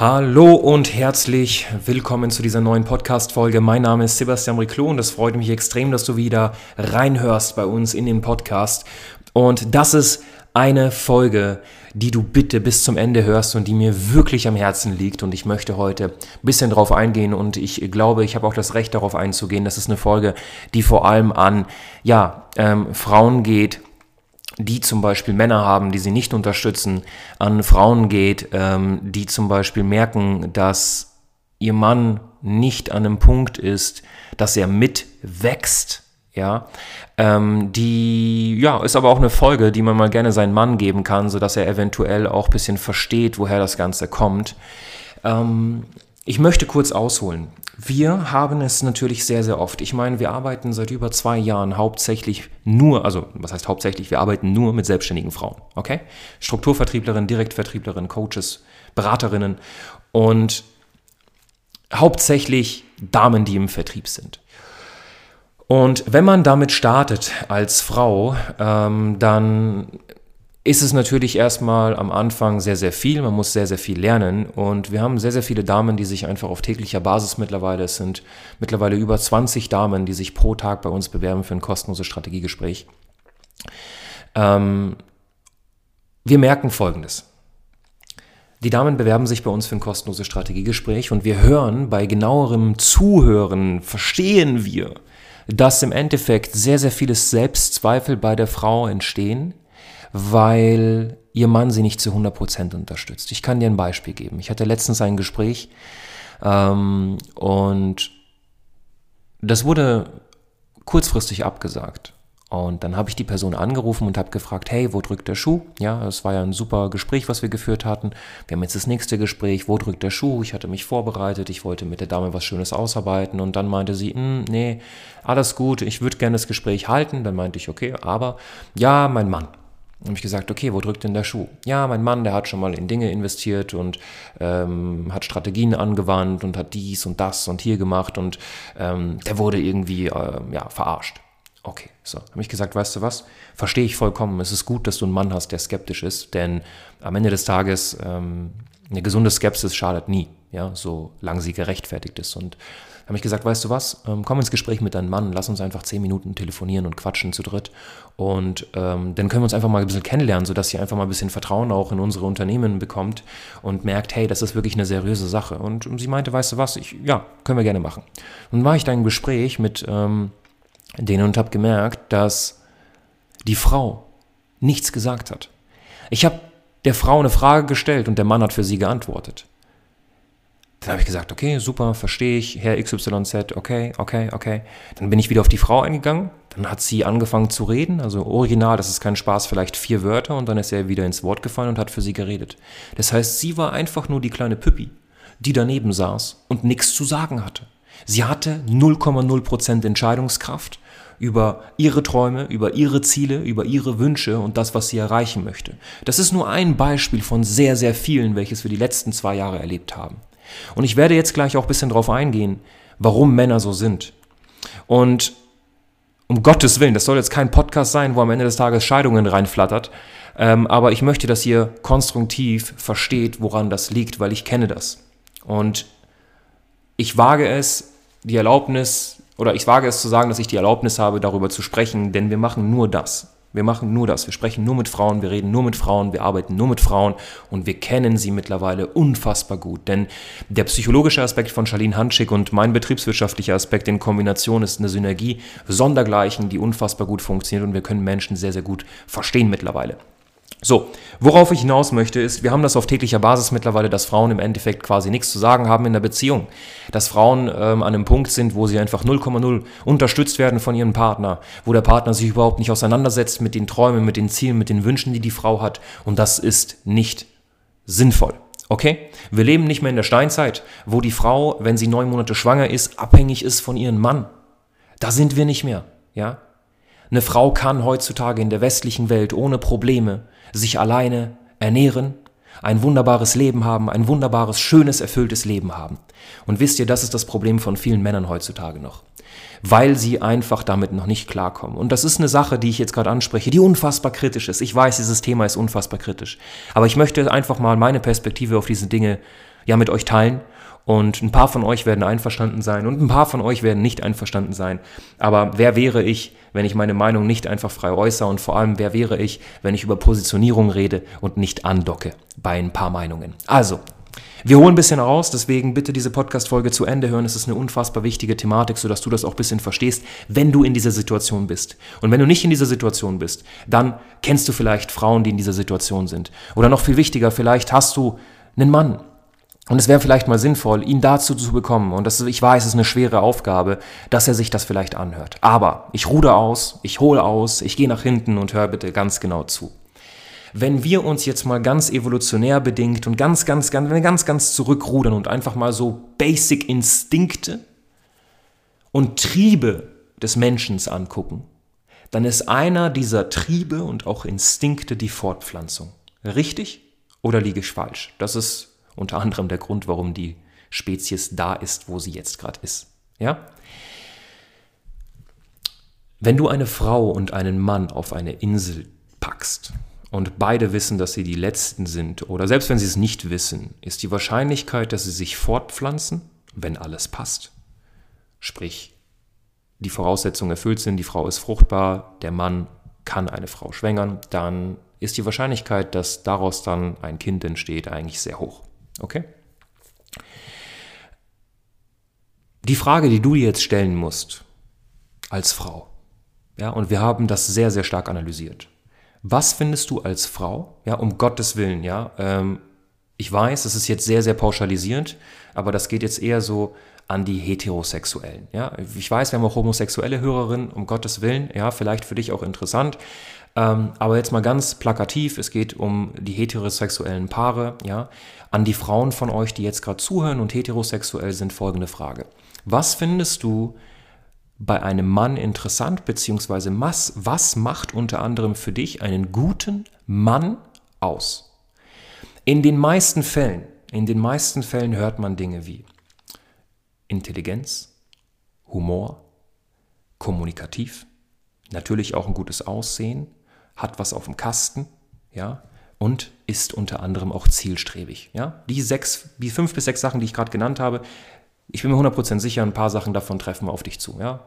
Hallo und herzlich willkommen zu dieser neuen Podcast-Folge. Mein Name ist Sebastian Riclo und es freut mich extrem, dass du wieder reinhörst bei uns in den Podcast. Und das ist eine Folge, die du bitte bis zum Ende hörst und die mir wirklich am Herzen liegt. Und ich möchte heute ein bisschen darauf eingehen und ich glaube, ich habe auch das Recht darauf einzugehen. Das ist eine Folge, die vor allem an ja, ähm, Frauen geht, die zum Beispiel Männer haben, die sie nicht unterstützen, an Frauen geht, ähm, die zum Beispiel merken, dass ihr Mann nicht an einem Punkt ist, dass er mitwächst, ja, ähm, die, ja, ist aber auch eine Folge, die man mal gerne seinen Mann geben kann, sodass er eventuell auch ein bisschen versteht, woher das Ganze kommt. Ähm, ich möchte kurz ausholen. Wir haben es natürlich sehr, sehr oft. Ich meine, wir arbeiten seit über zwei Jahren hauptsächlich nur, also was heißt hauptsächlich, wir arbeiten nur mit selbstständigen Frauen, okay? Strukturvertrieblerinnen, Direktvertrieblerinnen, Coaches, Beraterinnen und hauptsächlich Damen, die im Vertrieb sind. Und wenn man damit startet als Frau, ähm, dann ist es natürlich erstmal am Anfang sehr, sehr viel. Man muss sehr, sehr viel lernen. Und wir haben sehr, sehr viele Damen, die sich einfach auf täglicher Basis mittlerweile, es sind mittlerweile über 20 Damen, die sich pro Tag bei uns bewerben für ein kostenloses Strategiegespräch. Ähm, wir merken Folgendes. Die Damen bewerben sich bei uns für ein kostenloses Strategiegespräch und wir hören bei genauerem Zuhören, verstehen wir, dass im Endeffekt sehr, sehr viele Selbstzweifel bei der Frau entstehen, weil ihr Mann sie nicht zu 100% unterstützt. Ich kann dir ein Beispiel geben. Ich hatte letztens ein Gespräch ähm, und das wurde kurzfristig abgesagt. Und dann habe ich die Person angerufen und habe gefragt, hey, wo drückt der Schuh? Ja, es war ja ein super Gespräch, was wir geführt hatten. Wir haben jetzt das nächste Gespräch, wo drückt der Schuh? Ich hatte mich vorbereitet, ich wollte mit der Dame was Schönes ausarbeiten und dann meinte sie, hm, nee, alles gut, ich würde gerne das Gespräch halten. Dann meinte ich, okay, aber ja, mein Mann. Habe ich gesagt, okay, wo drückt denn der Schuh? Ja, mein Mann, der hat schon mal in Dinge investiert und ähm, hat Strategien angewandt und hat dies und das und hier gemacht und ähm, der wurde irgendwie äh, ja, verarscht. Okay, so, habe ich gesagt, weißt du was? Verstehe ich vollkommen. Es ist gut, dass du einen Mann hast, der skeptisch ist, denn am Ende des Tages ähm, eine gesunde Skepsis schadet nie, ja, solange sie gerechtfertigt ist. Und habe ich gesagt, weißt du was, ähm, komm ins Gespräch mit deinem Mann, lass uns einfach zehn Minuten telefonieren und quatschen zu dritt. Und ähm, dann können wir uns einfach mal ein bisschen kennenlernen, sodass sie einfach mal ein bisschen Vertrauen auch in unsere Unternehmen bekommt und merkt, hey, das ist wirklich eine seriöse Sache. Und sie meinte, weißt du was, ich, ja, können wir gerne machen. Und war ich dann im Gespräch mit ähm, denen und habe gemerkt, dass die Frau nichts gesagt hat. Ich habe der Frau eine Frage gestellt und der Mann hat für sie geantwortet. Dann habe ich gesagt, okay, super, verstehe ich, Herr XYZ, okay, okay, okay. Dann bin ich wieder auf die Frau eingegangen, dann hat sie angefangen zu reden, also original, das ist kein Spaß, vielleicht vier Wörter und dann ist er wieder ins Wort gefallen und hat für sie geredet. Das heißt, sie war einfach nur die kleine Püppi, die daneben saß und nichts zu sagen hatte. Sie hatte 0,0% Entscheidungskraft über ihre Träume, über ihre Ziele, über ihre Wünsche und das, was sie erreichen möchte. Das ist nur ein Beispiel von sehr, sehr vielen, welches wir die letzten zwei Jahre erlebt haben. Und ich werde jetzt gleich auch ein bisschen darauf eingehen, warum Männer so sind. Und um Gottes Willen, das soll jetzt kein Podcast sein, wo am Ende des Tages Scheidungen reinflattert, ähm, aber ich möchte, dass ihr konstruktiv versteht, woran das liegt, weil ich kenne das. Und ich wage es, die Erlaubnis, oder ich wage es zu sagen, dass ich die Erlaubnis habe, darüber zu sprechen, denn wir machen nur das. Wir machen nur das. Wir sprechen nur mit Frauen, wir reden nur mit Frauen, wir arbeiten nur mit Frauen und wir kennen sie mittlerweile unfassbar gut. Denn der psychologische Aspekt von Charlene Hanschig und mein betriebswirtschaftlicher Aspekt in Kombination ist eine Synergie sondergleichen, die unfassbar gut funktioniert und wir können Menschen sehr, sehr gut verstehen mittlerweile. So, worauf ich hinaus möchte, ist, wir haben das auf täglicher Basis mittlerweile, dass Frauen im Endeffekt quasi nichts zu sagen haben in der Beziehung. Dass Frauen ähm, an einem Punkt sind, wo sie einfach 0,0 unterstützt werden von ihrem Partner, wo der Partner sich überhaupt nicht auseinandersetzt mit den Träumen, mit den Zielen, mit den Wünschen, die die Frau hat. Und das ist nicht sinnvoll. Okay? Wir leben nicht mehr in der Steinzeit, wo die Frau, wenn sie neun Monate schwanger ist, abhängig ist von ihrem Mann. Da sind wir nicht mehr, ja? Eine Frau kann heutzutage in der westlichen Welt ohne Probleme sich alleine ernähren, ein wunderbares Leben haben, ein wunderbares, schönes, erfülltes Leben haben. Und wisst ihr, das ist das Problem von vielen Männern heutzutage noch. Weil sie einfach damit noch nicht klarkommen. Und das ist eine Sache, die ich jetzt gerade anspreche, die unfassbar kritisch ist. Ich weiß, dieses Thema ist unfassbar kritisch. Aber ich möchte einfach mal meine Perspektive auf diese Dinge ja mit euch teilen und ein paar von euch werden einverstanden sein und ein paar von euch werden nicht einverstanden sein. Aber wer wäre ich, wenn ich meine Meinung nicht einfach frei äußere? Und vor allem, wer wäre ich, wenn ich über Positionierung rede und nicht andocke bei ein paar Meinungen? Also, wir holen ein bisschen raus, deswegen bitte diese Podcast-Folge zu Ende hören. Es ist eine unfassbar wichtige Thematik, sodass du das auch ein bisschen verstehst, wenn du in dieser Situation bist. Und wenn du nicht in dieser Situation bist, dann kennst du vielleicht Frauen, die in dieser Situation sind. Oder noch viel wichtiger, vielleicht hast du einen Mann, und es wäre vielleicht mal sinnvoll, ihn dazu zu bekommen, und das, ich weiß, es ist eine schwere Aufgabe, dass er sich das vielleicht anhört. Aber ich ruder aus, ich hole aus, ich gehe nach hinten und hör bitte ganz genau zu. Wenn wir uns jetzt mal ganz evolutionär bedingt und ganz, ganz, ganz, ganz, ganz zurückrudern und einfach mal so Basic Instinkte und Triebe des Menschen angucken, dann ist einer dieser Triebe und auch Instinkte die Fortpflanzung. Richtig oder liege ich falsch? Das ist unter anderem der Grund, warum die Spezies da ist, wo sie jetzt gerade ist. Ja? Wenn du eine Frau und einen Mann auf eine Insel packst und beide wissen, dass sie die Letzten sind, oder selbst wenn sie es nicht wissen, ist die Wahrscheinlichkeit, dass sie sich fortpflanzen, wenn alles passt, sprich die Voraussetzungen erfüllt sind, die Frau ist fruchtbar, der Mann kann eine Frau schwängern, dann ist die Wahrscheinlichkeit, dass daraus dann ein Kind entsteht, eigentlich sehr hoch. Okay? Die Frage, die du dir jetzt stellen musst als Frau, ja, und wir haben das sehr, sehr stark analysiert. Was findest du als Frau, ja, um Gottes Willen, ja, ähm, ich weiß, das ist jetzt sehr, sehr pauschalisierend, aber das geht jetzt eher so an die Heterosexuellen. Ja, ich weiß, wir haben auch homosexuelle Hörerinnen, um Gottes Willen, ja, vielleicht für dich auch interessant. Ähm, aber jetzt mal ganz plakativ, es geht um die heterosexuellen Paare, ja. An die Frauen von euch, die jetzt gerade zuhören und heterosexuell sind, folgende Frage. Was findest du bei einem Mann interessant, beziehungsweise was, was macht unter anderem für dich einen guten Mann aus? In den meisten Fällen, in den meisten Fällen hört man Dinge wie Intelligenz, Humor, kommunikativ, natürlich auch ein gutes Aussehen, hat was auf dem Kasten, ja, und ist unter anderem auch zielstrebig. Ja? Die, sechs, die fünf bis sechs Sachen, die ich gerade genannt habe, ich bin mir 100% sicher, ein paar Sachen davon treffen auf dich zu. Ja?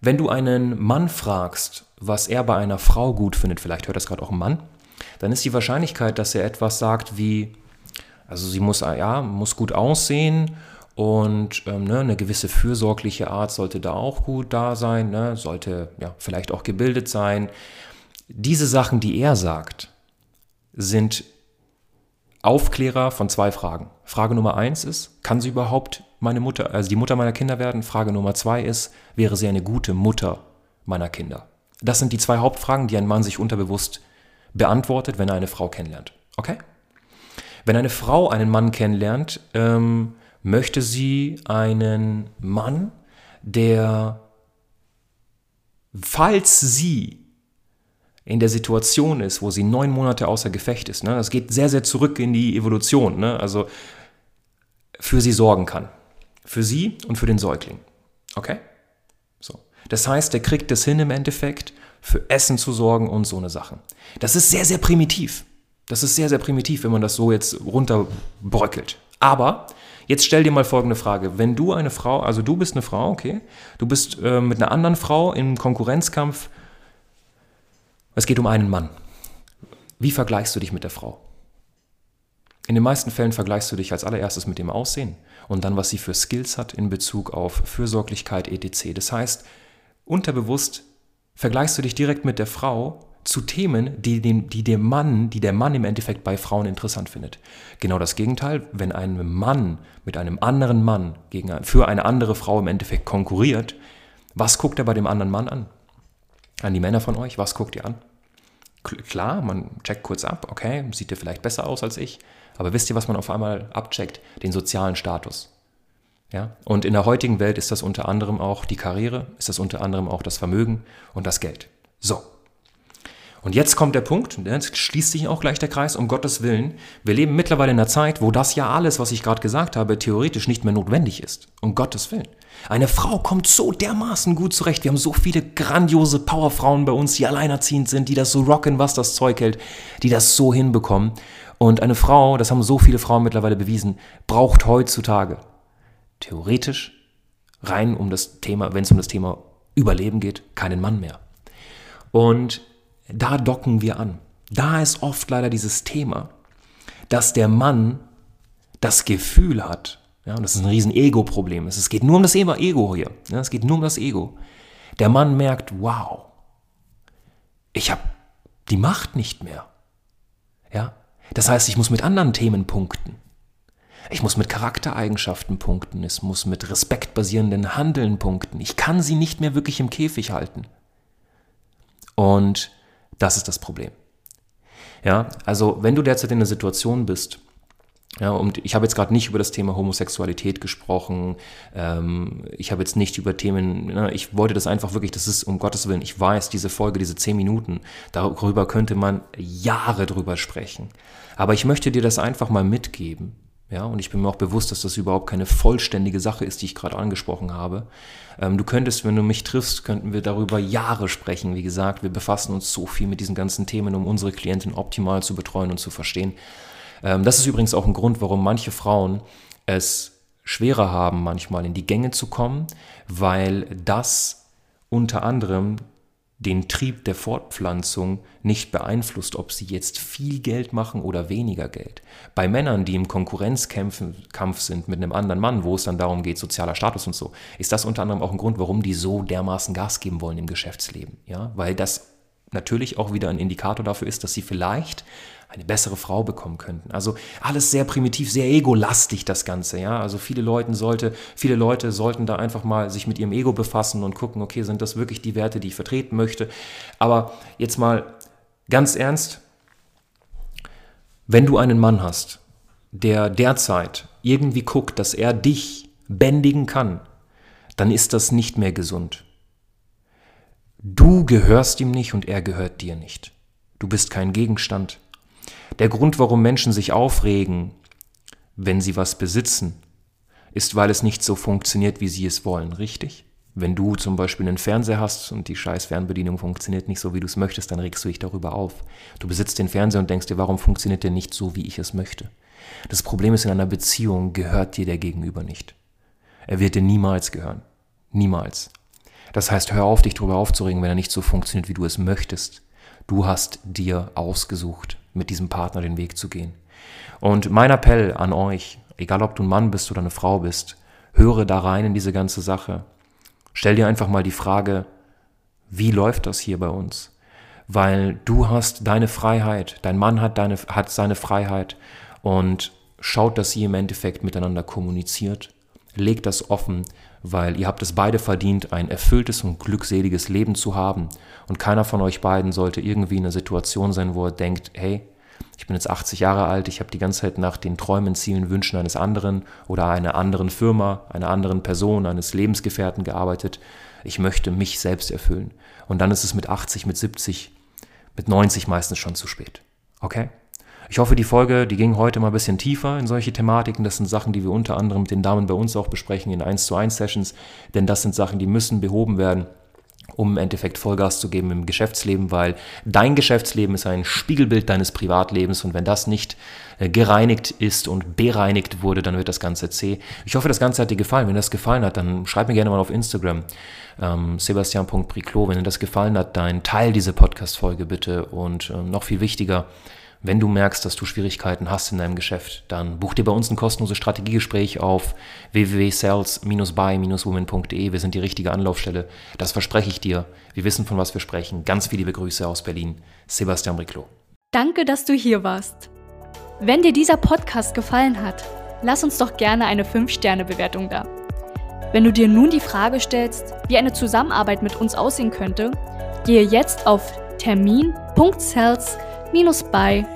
Wenn du einen Mann fragst, was er bei einer Frau gut findet, vielleicht hört das gerade auch ein Mann, dann ist die Wahrscheinlichkeit, dass er etwas sagt wie, also sie muss, ja, muss gut aussehen und ähm, ne, eine gewisse fürsorgliche Art sollte da auch gut da sein, ne, sollte ja, vielleicht auch gebildet sein. Diese Sachen, die er sagt, sind Aufklärer von zwei Fragen. Frage Nummer eins ist, kann sie überhaupt meine Mutter, also die Mutter meiner Kinder werden? Frage Nummer zwei ist, wäre sie eine gute Mutter meiner Kinder? Das sind die zwei Hauptfragen, die ein Mann sich unterbewusst beantwortet, wenn er eine Frau kennenlernt. Okay? Wenn eine Frau einen Mann kennenlernt, ähm, möchte sie einen Mann, der, falls sie in der Situation ist, wo sie neun Monate außer Gefecht ist, ne, das geht sehr, sehr zurück in die Evolution, ne, also für sie sorgen kann. Für sie und für den Säugling. Okay? So. Das heißt, der kriegt es hin im Endeffekt, für Essen zu sorgen und so eine Sache. Das ist sehr, sehr primitiv. Das ist sehr, sehr primitiv, wenn man das so jetzt runterbröckelt. Aber jetzt stell dir mal folgende Frage. Wenn du eine Frau, also du bist eine Frau, okay, du bist äh, mit einer anderen Frau im Konkurrenzkampf es geht um einen Mann. Wie vergleichst du dich mit der Frau? In den meisten Fällen vergleichst du dich als allererstes mit dem Aussehen und dann, was sie für Skills hat in Bezug auf Fürsorglichkeit etc. Das heißt, unterbewusst vergleichst du dich direkt mit der Frau zu Themen, die, den, die der Mann, die der Mann im Endeffekt bei Frauen interessant findet. Genau das Gegenteil, wenn ein Mann mit einem anderen Mann gegen, für eine andere Frau im Endeffekt konkurriert, was guckt er bei dem anderen Mann an? An die Männer von euch, was guckt ihr an? Klar, man checkt kurz ab, okay, sieht ihr vielleicht besser aus als ich, aber wisst ihr, was man auf einmal abcheckt? Den sozialen Status. Ja? Und in der heutigen Welt ist das unter anderem auch die Karriere, ist das unter anderem auch das Vermögen und das Geld. So. Und jetzt kommt der Punkt, und jetzt schließt sich auch gleich der Kreis, um Gottes Willen. Wir leben mittlerweile in einer Zeit, wo das ja alles, was ich gerade gesagt habe, theoretisch nicht mehr notwendig ist. Um Gottes Willen. Eine Frau kommt so dermaßen gut zurecht. Wir haben so viele grandiose Powerfrauen bei uns, die alleinerziehend sind, die das so rocken, was das Zeug hält, die das so hinbekommen. Und eine Frau, das haben so viele Frauen mittlerweile bewiesen, braucht heutzutage theoretisch rein um das Thema, wenn es um das Thema Überleben geht, keinen Mann mehr. Und da docken wir an. Da ist oft leider dieses Thema, dass der Mann das Gefühl hat, ja, und das ist ein riesen Ego-Problem. Es geht nur um das Ego hier. Ja, es geht nur um das Ego. Der Mann merkt, wow, ich habe die Macht nicht mehr. Ja, das heißt, ich muss mit anderen Themen punkten. Ich muss mit Charaktereigenschaften punkten. Es muss mit respektbasierenden Handeln punkten. Ich kann sie nicht mehr wirklich im Käfig halten. Und das ist das Problem. Ja, also wenn du derzeit in einer Situation bist, ja, und ich habe jetzt gerade nicht über das Thema Homosexualität gesprochen. Ähm, ich habe jetzt nicht über Themen, ne, ich wollte das einfach wirklich, das ist um Gottes Willen, ich weiß, diese Folge, diese zehn Minuten, darüber könnte man Jahre drüber sprechen. Aber ich möchte dir das einfach mal mitgeben, ja, und ich bin mir auch bewusst, dass das überhaupt keine vollständige Sache ist, die ich gerade angesprochen habe. Ähm, du könntest, wenn du mich triffst, könnten wir darüber Jahre sprechen. Wie gesagt, wir befassen uns so viel mit diesen ganzen Themen, um unsere Klientin optimal zu betreuen und zu verstehen. Ähm, das ist übrigens auch ein Grund, warum manche Frauen es schwerer haben, manchmal in die Gänge zu kommen, weil das unter anderem den Trieb der Fortpflanzung nicht beeinflusst, ob sie jetzt viel Geld machen oder weniger Geld. Bei Männern, die im Konkurrenzkampf sind mit einem anderen Mann, wo es dann darum geht, sozialer Status und so, ist das unter anderem auch ein Grund, warum die so dermaßen Gas geben wollen im Geschäftsleben. Ja, weil das natürlich auch wieder ein Indikator dafür ist, dass sie vielleicht eine bessere Frau bekommen könnten. Also alles sehr primitiv, sehr egolastig das Ganze, ja. Also viele Leute sollte, viele Leute sollten da einfach mal sich mit ihrem Ego befassen und gucken, okay, sind das wirklich die Werte, die ich vertreten möchte? Aber jetzt mal ganz ernst, wenn du einen Mann hast, der derzeit irgendwie guckt, dass er dich bändigen kann, dann ist das nicht mehr gesund. Du gehörst ihm nicht und er gehört dir nicht. Du bist kein Gegenstand. Der Grund, warum Menschen sich aufregen, wenn sie was besitzen, ist, weil es nicht so funktioniert, wie sie es wollen, richtig? Wenn du zum Beispiel einen Fernseher hast und die scheiß Fernbedienung funktioniert nicht so, wie du es möchtest, dann regst du dich darüber auf. Du besitzt den Fernseher und denkst dir, warum funktioniert der nicht so, wie ich es möchte? Das Problem ist, in einer Beziehung gehört dir der Gegenüber nicht. Er wird dir niemals gehören. Niemals. Das heißt, hör auf, dich darüber aufzuregen, wenn er nicht so funktioniert, wie du es möchtest. Du hast dir ausgesucht, mit diesem Partner den Weg zu gehen. Und mein Appell an euch, egal ob du ein Mann bist oder eine Frau bist, höre da rein in diese ganze Sache. Stell dir einfach mal die Frage, wie läuft das hier bei uns? Weil du hast deine Freiheit, dein Mann hat, deine, hat seine Freiheit und schaut, dass ihr im Endeffekt miteinander kommuniziert, legt das offen, weil ihr habt es beide verdient, ein erfülltes und glückseliges Leben zu haben. Und keiner von euch beiden sollte irgendwie in einer Situation sein, wo er denkt, hey, ich bin jetzt 80 Jahre alt, ich habe die ganze Zeit nach den Träumen, Zielen, Wünschen eines anderen oder einer anderen Firma, einer anderen Person, eines Lebensgefährten gearbeitet. Ich möchte mich selbst erfüllen. Und dann ist es mit 80, mit 70, mit 90 meistens schon zu spät. Okay? Ich hoffe, die Folge, die ging heute mal ein bisschen tiefer in solche Thematiken. Das sind Sachen, die wir unter anderem mit den Damen bei uns auch besprechen in 1 zu 1 Sessions, denn das sind Sachen, die müssen behoben werden um im Endeffekt Vollgas zu geben im Geschäftsleben, weil dein Geschäftsleben ist ein Spiegelbild deines Privatlebens und wenn das nicht äh, gereinigt ist und bereinigt wurde, dann wird das Ganze zäh. Ich hoffe, das Ganze hat dir gefallen. Wenn das gefallen hat, dann schreib mir gerne mal auf Instagram ähm, sebastian.priclo. Wenn dir das gefallen hat, dann teil diese Podcast-Folge bitte und ähm, noch viel wichtiger, wenn du merkst, dass du Schwierigkeiten hast in deinem Geschäft, dann buch dir bei uns ein kostenloses Strategiegespräch auf www.sales-by-women.de. Wir sind die richtige Anlaufstelle. Das verspreche ich dir. Wir wissen, von was wir sprechen. Ganz viele liebe Grüße aus Berlin. Sebastian Briclo. Danke, dass du hier warst. Wenn dir dieser Podcast gefallen hat, lass uns doch gerne eine 5-Sterne-Bewertung da. Wenn du dir nun die Frage stellst, wie eine Zusammenarbeit mit uns aussehen könnte, gehe jetzt auf termin.sales.by